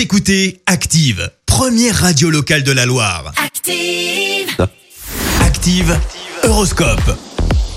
Vous écoutez Active, première radio locale de la Loire. Active. Active, Horoscope.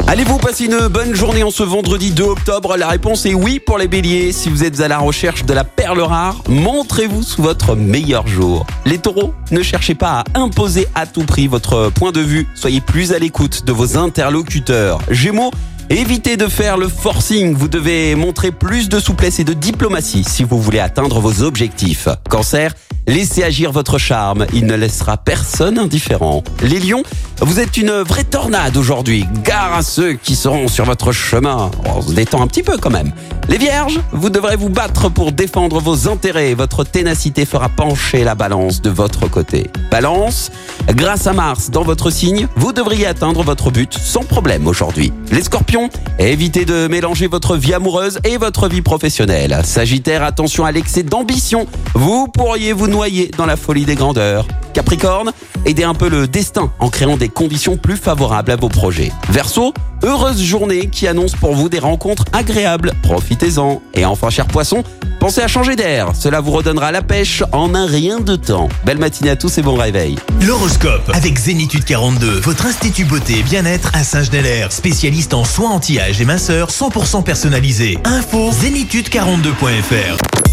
Allez-vous passer une bonne journée en ce vendredi 2 octobre? La réponse est oui pour les béliers. Si vous êtes à la recherche de la perle rare, montrez-vous sous votre meilleur jour. Les taureaux, ne cherchez pas à imposer à tout prix votre point de vue. Soyez plus à l'écoute de vos interlocuteurs. Gémeaux, Évitez de faire le forcing, vous devez montrer plus de souplesse et de diplomatie si vous voulez atteindre vos objectifs. Cancer, laissez agir votre charme, il ne laissera personne indifférent. Les lions, vous êtes une vraie tornade aujourd'hui, gare à ceux qui seront sur votre chemin. On se détend un petit peu quand même. Les vierges, vous devrez vous battre pour défendre vos intérêts, votre ténacité fera pencher la balance de votre côté. Balance, grâce à Mars dans votre signe, vous devriez atteindre votre but sans problème aujourd'hui. Les scorpions, évitez de mélanger votre vie amoureuse et votre vie professionnelle. Sagittaire, attention à l'excès d'ambition, vous pourriez vous noyer dans la folie des grandeurs. Capricorne, aidez un peu le destin en créant des conditions plus favorables à vos projets. Verseau, heureuse journée qui annonce pour vous des rencontres agréables. Profitez-en. Et enfin, cher poisson, pensez à changer d'air. Cela vous redonnera la pêche en un rien de temps. Belle matinée à tous et bon réveil. L'horoscope avec Zénitude 42, votre institut beauté et bien-être à Saint-Genélaire, spécialiste en soins anti-âge et minceur 100% personnalisé. Info zénitude42.fr.